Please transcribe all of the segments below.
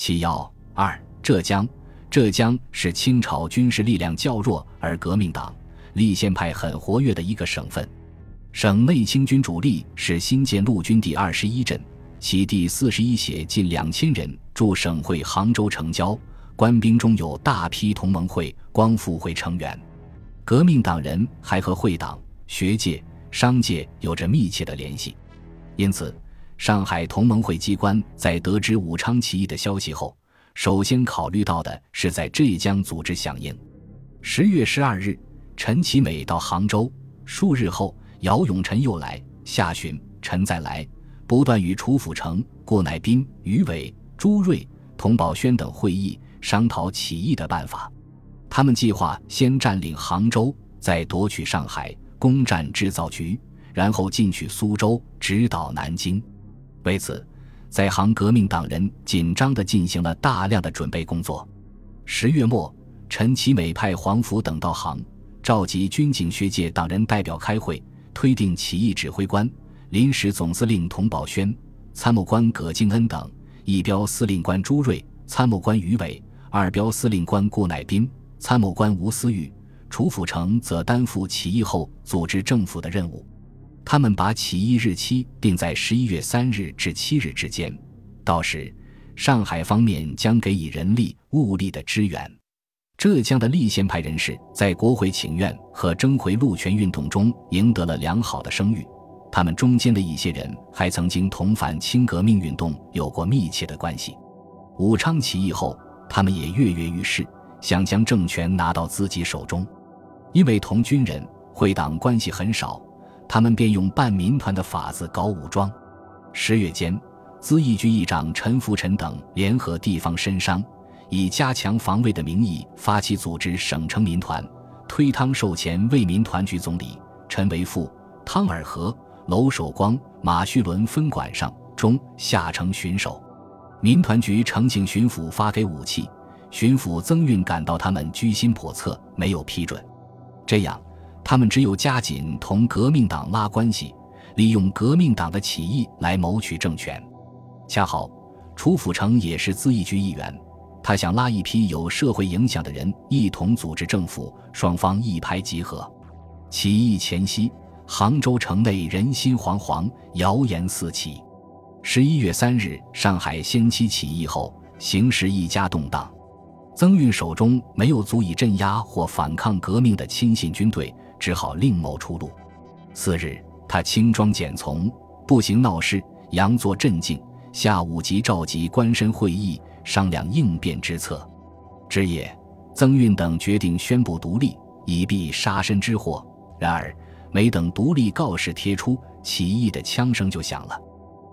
其要二，浙江。浙江是清朝军事力量较弱而革命党、立宪派很活跃的一个省份。省内清军主力是新建陆军第二十一镇，其第四十一协近两千人驻省会杭州城郊，官兵中有大批同盟会、光复会成员。革命党人还和会党、学界、商界有着密切的联系，因此，上海同盟会机关在得知武昌起义的消息后，首先考虑到的是在浙江组织响应。十月十二日，陈其美到杭州，数日后，姚永臣又来。下旬，陈再来，不断与楚辅成、顾乃斌、于伟、朱瑞、童宝轩等会议，商讨起义的办法。他们计划先占领杭州，再夺取上海，攻占制造局，然后进取苏州，直捣南京。为此，在杭革命党人紧张地进行了大量的准备工作。十月末，陈其美派黄甫等到杭，召集军警学界党人代表开会，推定起义指挥官、临时总司令童宝轩、参谋官葛敬恩等，一标司令官朱瑞、参谋官于伟、二标司令官顾乃斌。参谋官吴思玉、楚辅成则担负起义后组织政府的任务。他们把起义日期定在十一月三日至七日之间，到时上海方面将给予人力物力的支援。浙江的立宪派人士在国会请愿和争回路权运动中赢得了良好的声誉，他们中间的一些人还曾经同反清革命运动有过密切的关系。武昌起义后，他们也跃跃欲试。想将政权拿到自己手中，因为同军人会党关系很少，他们便用办民团的法子搞武装。十月间，咨议局议长陈福臣等联合地方绅商，以加强防卫的名义发起组织省城民团，推汤授前为民团局总理陈维富、汤尔和、娄守光、马叙伦分管上中下城巡守。民团局呈请巡抚发给武器。巡抚曾运感到他们居心叵测，没有批准。这样，他们只有加紧同革命党拉关系，利用革命党的起义来谋取政权。恰好，楚辅成也是咨议局议员，他想拉一批有社会影响的人一同组织政府，双方一拍即合。起义前夕，杭州城内人心惶惶，谣言四起。十一月三日，上海先期起义后，形势愈加动荡。曾运手中没有足以镇压或反抗革命的亲信军队，只好另谋出路。次日，他轻装简从，步行闹市，佯作镇静。下午即召集官绅会议，商量应变之策。之夜，曾运等决定宣布独立，以避杀身之祸。然而，没等独立告示贴出，起义的枪声就响了。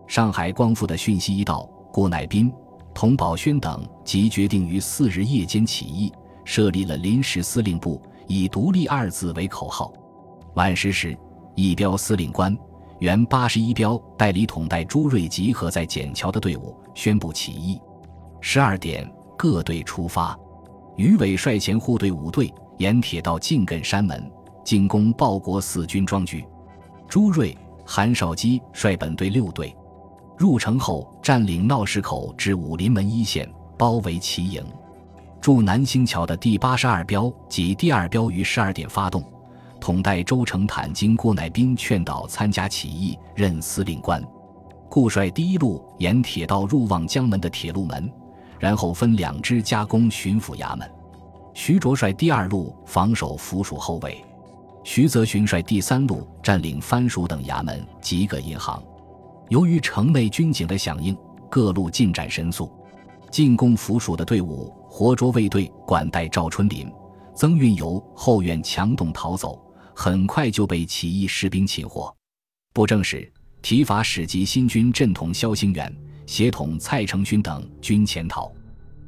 上海光复的讯息一到，顾乃斌。童宝轩等即决定于四日夜间起义，设立了临时司令部，以“独立”二字为口号。晚时时，一标司令官、原八十一标代理统带朱瑞集合在笕桥的队伍，宣布起义。十二点，各队出发。于伟率前护队五队沿铁道进艮山门，进攻报国寺军庄局。朱瑞、韩少基率本队六队。入城后，占领闹市口至武林门一线，包围齐营。驻南星桥的第八十二标及第二标于十二点发动，统带周成坦经郭乃斌劝导参加起义，任司令官。顾率第一路沿铁道入望江门的铁路门，然后分两支加攻巡抚衙门。徐卓率第二路防守府署后卫，徐泽勋率第三路占领藩署等衙门及各银行。由于城内军警的响应，各路进展神速。进攻府署的队伍活捉卫队管带赵春林、曾运由后院强动逃走，很快就被起义士兵擒获。布政使、提法使及新军镇统萧兴元、协统蔡成勋等均潜逃。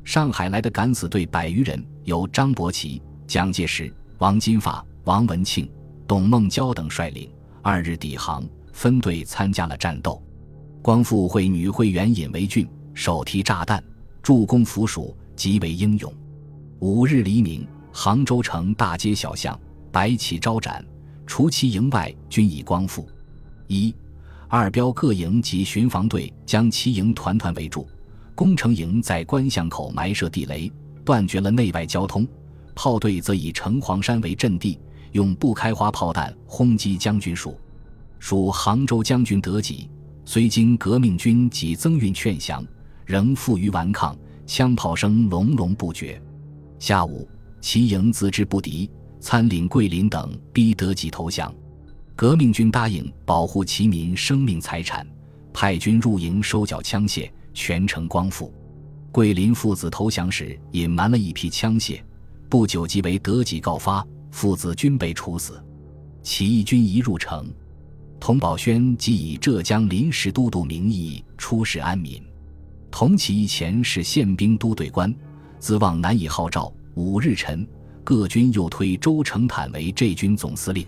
上海来的敢死队百余人，由张伯奇、蒋介石、王金发、王文庆、董梦娇等率领，二日抵杭，分队参加了战斗。光复会女会员尹维俊手提炸弹助攻府署，极为英勇。五日黎明，杭州城大街小巷白旗招展，除其营外均已光复。一、二标各营及巡防队将其营团团围住，工程营在关巷口埋设地雷，断绝了内外交通；炮队则以城隍山为阵地，用不开花炮弹轰击将军署。属杭州将军德己，虽经革命军及增运劝降，仍负隅顽抗，枪炮声隆隆不绝。下午，其营自知不敌，参领桂林等逼德己投降。革命军答应保护其民生命财产，派军入营收缴枪械，全城光复。桂林父子投降时隐瞒了一批枪械，不久即为德己告发，父子均被处死。起义军一入城。童宝轩即以浙江临时都督名义出使安民。同起义前是宪兵都队官，自望难以号召。五日晨，各军又推周成坦为这军总司令。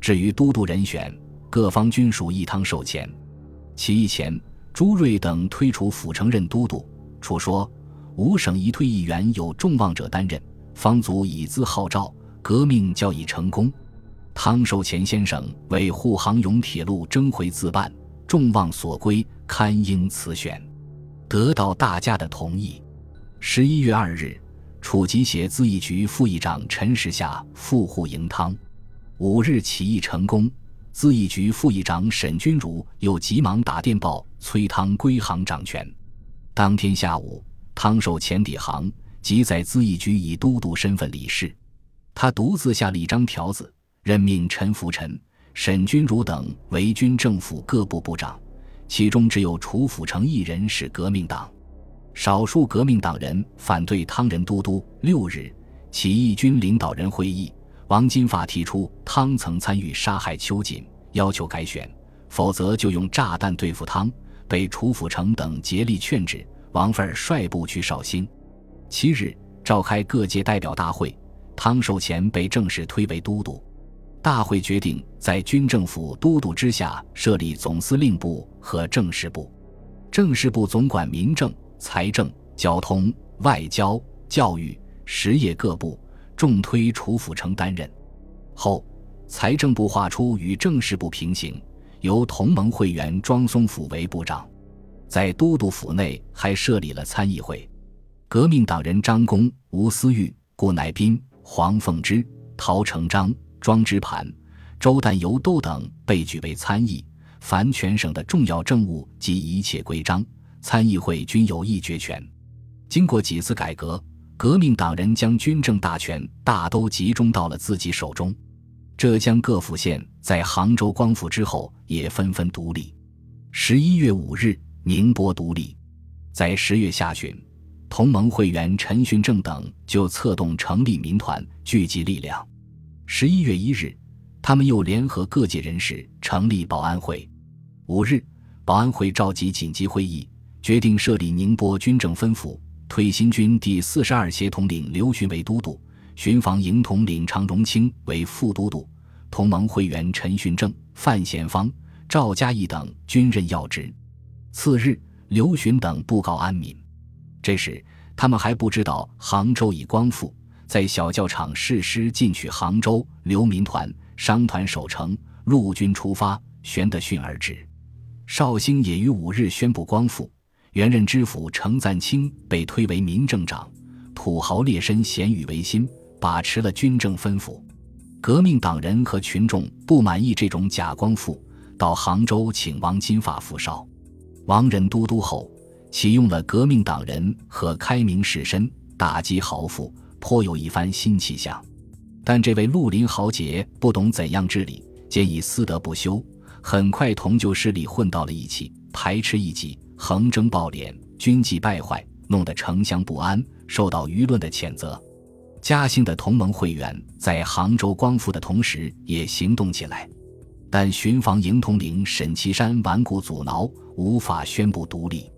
至于都督人选，各方均属一汤授前。起义前，朱瑞等推除府城任都督，处说五省一退议员有众望者担任，方足以资号召，革命较以成功。汤寿乾先生为护杭甬铁路征回自办，众望所归，堪应此选，得到大家的同意。十一月二日，楚吉协资议局副议长陈时下赴沪迎汤。五日起义成功，资议局副议长沈君儒又急忙打电报催汤归行掌权。当天下午，汤寿乾抵杭，即在资议局以都督身份理事，他独自下了一张条子。任命陈福臣、沈君儒等为军政府各部部长，其中只有楚辅成一人是革命党。少数革命党人反对汤仁都督。六日，起义军领导人会议，王金发提出汤曾参与杀害秋瑾，要求改选，否则就用炸弹对付汤。被楚辅成等竭力劝止。王凤率部去绍兴。七日，召开各界代表大会，汤寿前被正式推为都督。大会决定在军政府都督之下设立总司令部和政事部，政事部总管民政、财政、交通、外交、教育、实业各部，重推楚辅成担任。后，财政部划出与政事部平行，由同盟会员庄松甫为部长。在都督府内还设立了参议会，革命党人张公、吴思玉、顾乃斌、黄凤之、陶成章。庄之盘、周旦游都等被举为参议，凡全省的重要政务及一切规章，参议会均有议决权。经过几次改革，革命党人将军政大权大都集中到了自己手中。浙江各府县在杭州光复之后也纷纷独立。十一月五日，宁波独立。在十月下旬，同盟会员陈训正等就策动成立民团，聚集力量。十一月一日，他们又联合各界人士成立保安会。五日，保安会召集紧急会议，决定设立宁波军政分府，推新军第四十二协统领刘询为都督，巡防营统领常荣清为副都督，同盟会员陈训正、范贤芳、赵嘉义等均任要职。次日，刘询等布告安民。这时，他们还不知道杭州已光复。在小教场誓师进取杭州，留民团、商团守城，陆军出发，宣德训而至。绍兴也于五日宣布光复。原任知府程赞清被推为民政长，土豪劣绅咸与维新把持了军政分府。革命党人和群众不满意这种假光复，到杭州请王金发复绍。王任都督后，启用了革命党人和开明士绅，打击豪富。颇有一番新气象，但这位绿林豪杰不懂怎样治理，兼以私德不修，很快同旧势力混到了一起，排斥异己，横征暴敛，军纪败坏，弄得城乡不安，受到舆论的谴责。嘉兴的同盟会员在杭州光复的同时也行动起来，但巡防营统领沈其山顽固阻挠，无法宣布独立。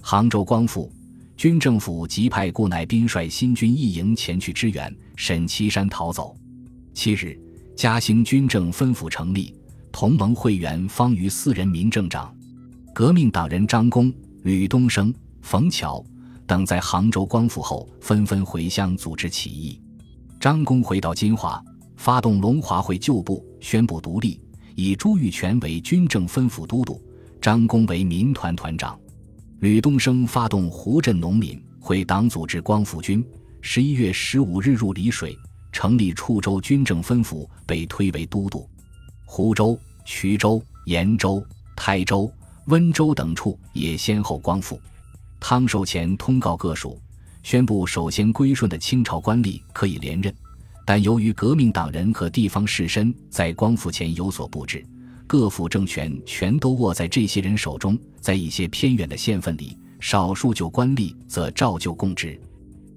杭州光复。军政府即派顾乃斌率新军一营前去支援，沈其山逃走。七日，嘉兴军政分府成立，同盟会员方于四人民政长。革命党人张公、吕东升、冯巧等在杭州光复后，纷纷回乡组织起义。张公回到金华，发动龙华会旧部，宣布独立，以朱玉泉为军政分府都督，张公为民团团长。吕东升发动湖镇农民会党组织光复军，十一月十五日入丽水，成立处州军政分府，被推为都督。湖州、衢州、延州、台州、温州等处也先后光复。汤寿乾通告各属，宣布首先归顺的清朝官吏可以连任，但由于革命党人和地方士绅在光复前有所布置。各府政权全都握在这些人手中，在一些偏远的县份里，少数旧官吏则照旧供职。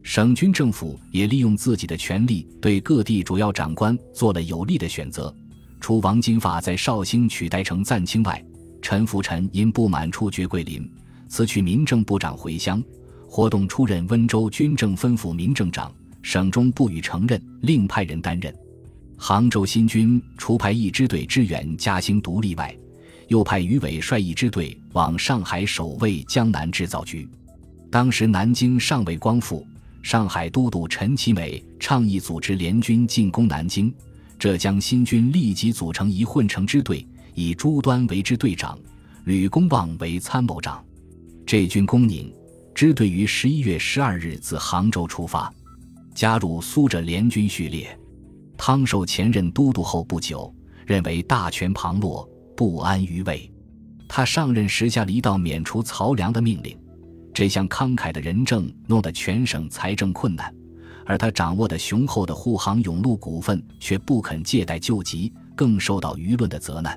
省军政府也利用自己的权力，对各地主要长官做了有利的选择。除王金发在绍兴取代成赞清外，陈福臣因不满处决桂林，辞去民政部长回乡，活动出任温州军政分府民政长，省中不予承认，另派人担任。杭州新军除派一支队支援嘉兴独立外，又派余伟率一支队往上海守卫江南制造局。当时南京尚未光复，上海都督陈其美倡议组织联军进攻南京。浙江新军立即组成一混成支队，以朱端为支队长，吕公望为参谋长。这军攻宁支队于十一月十二日自杭州出发，加入苏浙联军序列。汤寿前任都督后不久，认为大权旁落，不安于位。他上任时下了一道免除漕粮的命令，这项慷慨的仁政弄得全省财政困难，而他掌握的雄厚的沪杭永路股份却不肯借贷救急，更受到舆论的责难。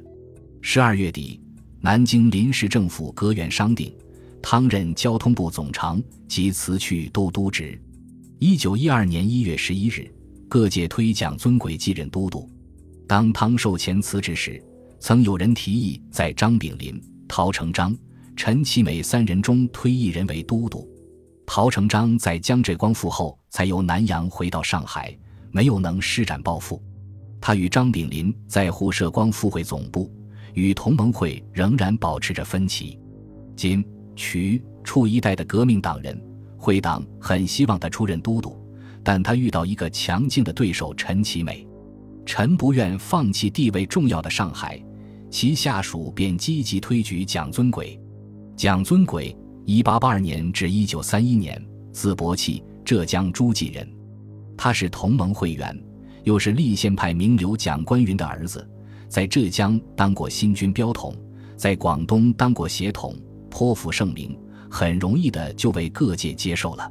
十二月底，南京临时政府阁员商定，汤任交通部总长，即辞去都督职。一九一二年一月十一日。各界推蒋尊轨继任都督。当汤寿前辞职时，曾有人提议在张炳麟、陶成章、陈其美三人中推一人为都督。陶成章在江浙光复后，才由南洋回到上海，没有能施展抱负。他与张炳麟在沪浙光复会总部与同盟会仍然保持着分歧。今渠处一带的革命党人会党很希望他出任都督。但他遇到一个强劲的对手陈其美，陈不愿放弃地位重要的上海，其下属便积极推举蒋尊轨。蒋尊轨，一八八二年至一九三一年，字伯器，浙江诸暨人。他是同盟会员，又是立宪派名流蒋观云的儿子，在浙江当过新军标统，在广东当过协统，颇负盛名，很容易的就被各界接受了。